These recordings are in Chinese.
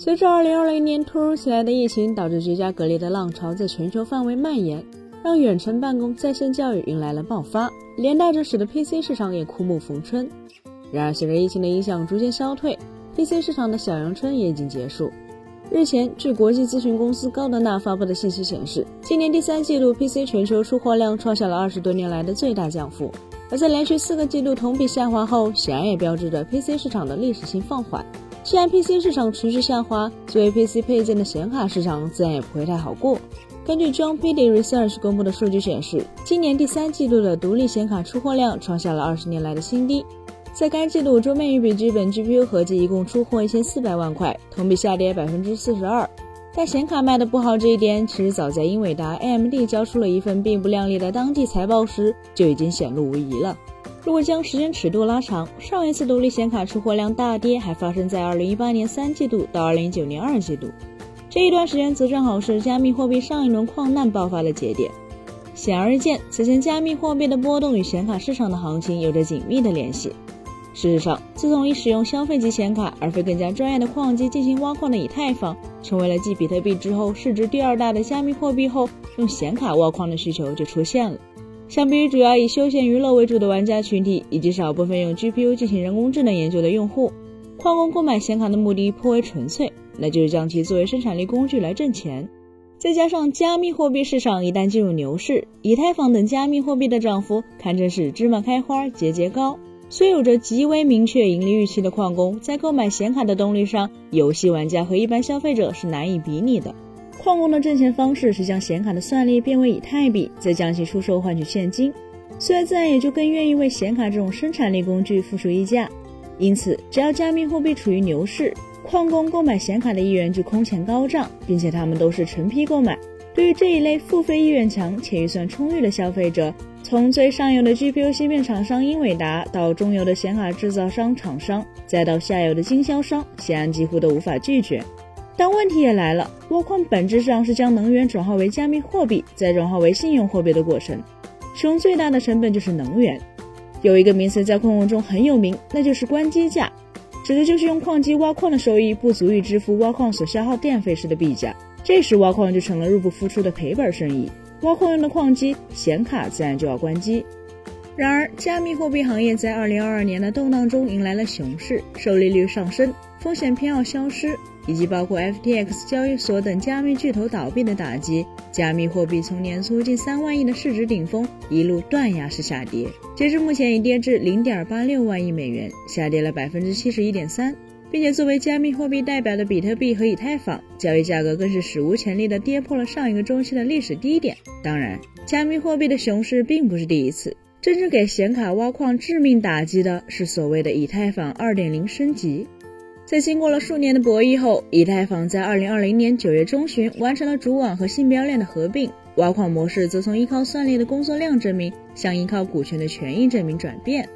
随着2020年突如其来的疫情导致居家隔离的浪潮在全球范围蔓延，让远程办公、在线教育迎来了爆发，连带着使得 PC 市场也枯木逢春。然而，随着疫情的影响逐渐消退，PC 市场的小阳春也已经结束。日前，据国际咨询公司高德纳发布的信息显示，今年第三季度 PC 全球出货量创下了二十多年来的最大降幅。而在连续四个季度同比下滑后，显然也标志着 PC 市场的历史性放缓。既然 PC 市场持续下滑，作为 PC 配件的显卡市场自然也不会太好过。根据 John p d Research 公布的数据显示，今年第三季度的独立显卡出货量创下了二十年来的新低。在该季度，桌面与笔记本 GPU 合计一共出货一千四百万块，同比下跌百分之四十二。但显卡卖的不好这一点，其实早在英伟达、AMD 交出了一份并不亮丽的当季财报时就已经显露无遗了。如果将时间尺度拉长，上一次独立显卡出货量大跌还发生在二零一八年三季度到二零一九年二季度，这一段时间则正好是加密货币上一轮矿难爆发的节点。显而易见，此前加密货币的波动与显卡市场的行情有着紧密的联系。事实上，自从以使用消费级显卡而非更加专业的矿机进行挖矿的以太坊成为了继比特币之后市值第二大的加密货币后，用显卡挖矿的需求就出现了。相比于主要以休闲娱乐为主的玩家群体，以及少部分用 GPU 进行人工智能研究的用户，矿工购买显卡的目的颇为纯粹，那就是将其作为生产力工具来挣钱。再加上加密货币市场一旦进入牛市，以太坊等加密货币的涨幅堪称是芝麻开花节节高。虽有着极为明确盈利预期的矿工，在购买显卡的动力上，游戏玩家和一般消费者是难以比拟的。矿工的挣钱方式是将显卡的算力变为以太币，再将其出售换取现金，所以自然也就更愿意为显卡这种生产力工具付出溢价。因此，只要加密货币处于牛市，矿工购买显卡的意愿就空前高涨，并且他们都是成批购买。对于这一类付费意愿强且预算充裕的消费者，从最上游的 GPU 芯片厂商英伟达，到中游的显卡制造商厂商，再到下游的经销商，显然几乎都无法拒绝。但问题也来了，挖矿本质上是将能源转化为加密货币，再转化为信用货币的过程，使用最大的成本就是能源。有一个名词在矿工中很有名，那就是关机价，指的就是用矿机挖矿的收益不足以支付挖矿所消耗电费时的币价，这时挖矿就成了入不敷出的赔本生意。挖矿用的矿机显卡自然就要关机。然而，加密货币行业在2022年的动荡中迎来了熊市，收利率上升，风险偏好消失。以及包括 FTX 交易所等加密巨头倒闭的打击，加密货币从年初近三万亿的市值顶峰一路断崖式下跌，截至目前已跌至零点八六万亿美元，下跌了百分之七十一点三，并且作为加密货币代表的比特币和以太坊交易价格更是史无前例的跌破了上一个周期的历史低点。当然，加密货币的熊市并不是第一次，真正给显卡挖矿致命打击的是所谓的以太坊二点零升级。在经过了数年的博弈后，以太坊在二零二零年九月中旬完成了主网和信标链的合并，挖矿模式则从依靠算力的工作量证明向依靠股权的权益证明转变，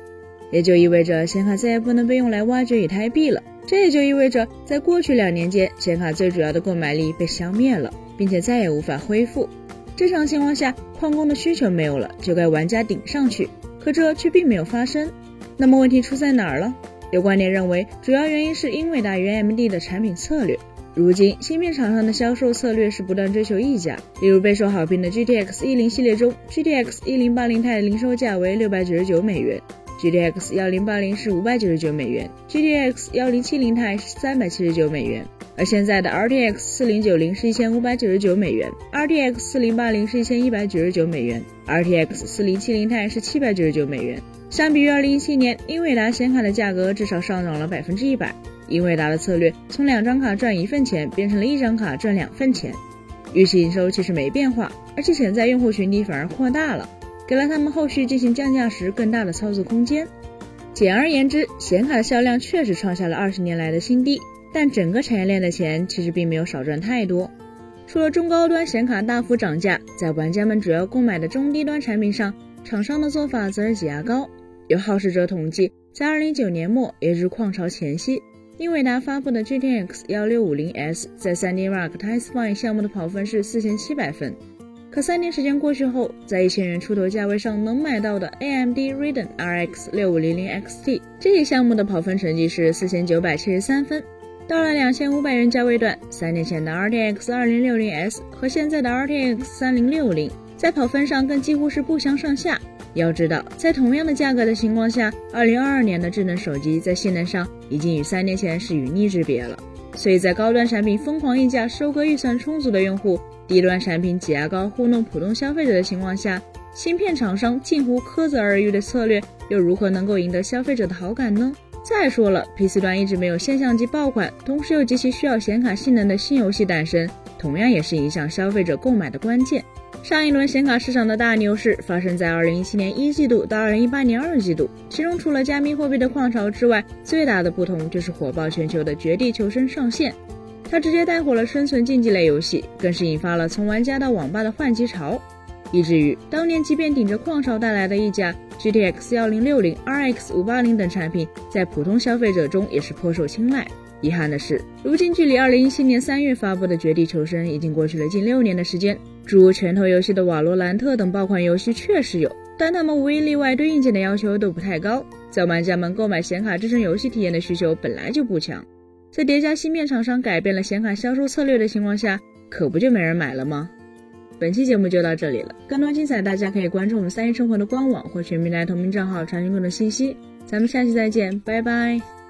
也就意味着显卡再也不能被用来挖掘以太币了。这也就意味着，在过去两年间，显卡最主要的购买力被消灭了，并且再也无法恢复。正常情况下，矿工的需求没有了，就该玩家顶上去，可这却并没有发生。那么问题出在哪儿了？有观点认为，主要原因是英伟达与 AMD 的产品策略。如今，芯片厂商的销售策略是不断追求溢价。例如，备受好评的 GTX 一零系列中，GTX 一零八零钛的零售价为六百九十九美元，GTX 幺零八零是五百九十九美元，GTX 幺零七零钛是三百七十九美元。而现在的 RTX 四零九零是一千五百九十九美元，RTX 四零八零是一千一百九十九美元，RTX 四零七零钛是七百九十九美元。相比于二零一七年，英伟达显卡的价格至少上涨了百分之一百。英伟达的策略从两张卡赚一份钱变成了一张卡赚两份钱，预期营收其实没变化，而且潜在用户群体反而扩大了，给了他们后续进行降价时更大的操作空间。简而言之，显卡的销量确实创下了二十年来的新低，但整个产业链的钱其实并没有少赚太多。除了中高端显卡大幅涨价，在玩家们主要购买的中低端产品上，厂商的做法则是挤牙膏。有好事者统计，在二零一九年末，也就是矿潮前夕，英伟达发布的 GTX 幺六五零 S 在 3D Mark Testfine 项目的跑分是四千七百分。可三年时间过去后，在一千元出头价位上能买到的 AMD Radeon RX 六五零零 XT 这一项目的跑分成绩是四千九百七十三分。到了两千五百元价位段，三年前的 RTX 2060S 和现在的 RTX 3060在跑分上更几乎是不相上下。要知道，在同样的价格的情况下，2022年的智能手机在性能上已经与三年前是与逆之别了。所以在高端产品疯狂溢价收割预算充足的用户，低端产品挤牙膏糊弄普通消费者的情况下，芯片厂商近乎苛责而语的策略，又如何能够赢得消费者的好感呢？再说了，PC 端一直没有现象级爆款，同时又极其需要显卡性能的新游戏诞生，同样也是影响消费者购买的关键。上一轮显卡市场的大牛市发生在2017年一季度到2018年二季度，其中除了加密货币的矿潮之外，最大的不同就是火爆全球的《绝地求生》上线，它直接带火了生存竞技类游戏，更是引发了从玩家到网吧的换机潮。以至于当年即便顶着矿潮带来的溢价，GTX 1060、RX 580等产品在普通消费者中也是颇受青睐。遗憾的是，如今距离2017年3月发布的《绝地求生》已经过去了近六年的时间。诸如拳头游戏的《瓦罗兰特》等爆款游戏确实有，但他们无一例外对硬件的要求都不太高，在玩家们购买显卡支撑游戏体验的需求本来就不强，在叠加芯片厂商改变了显卡销售策略的情况下，可不就没人买了吗？本期节目就到这里了，更多精彩大家可以关注我们三一生活的官网或全民来同名账号查询更多信息。咱们下期再见，拜拜。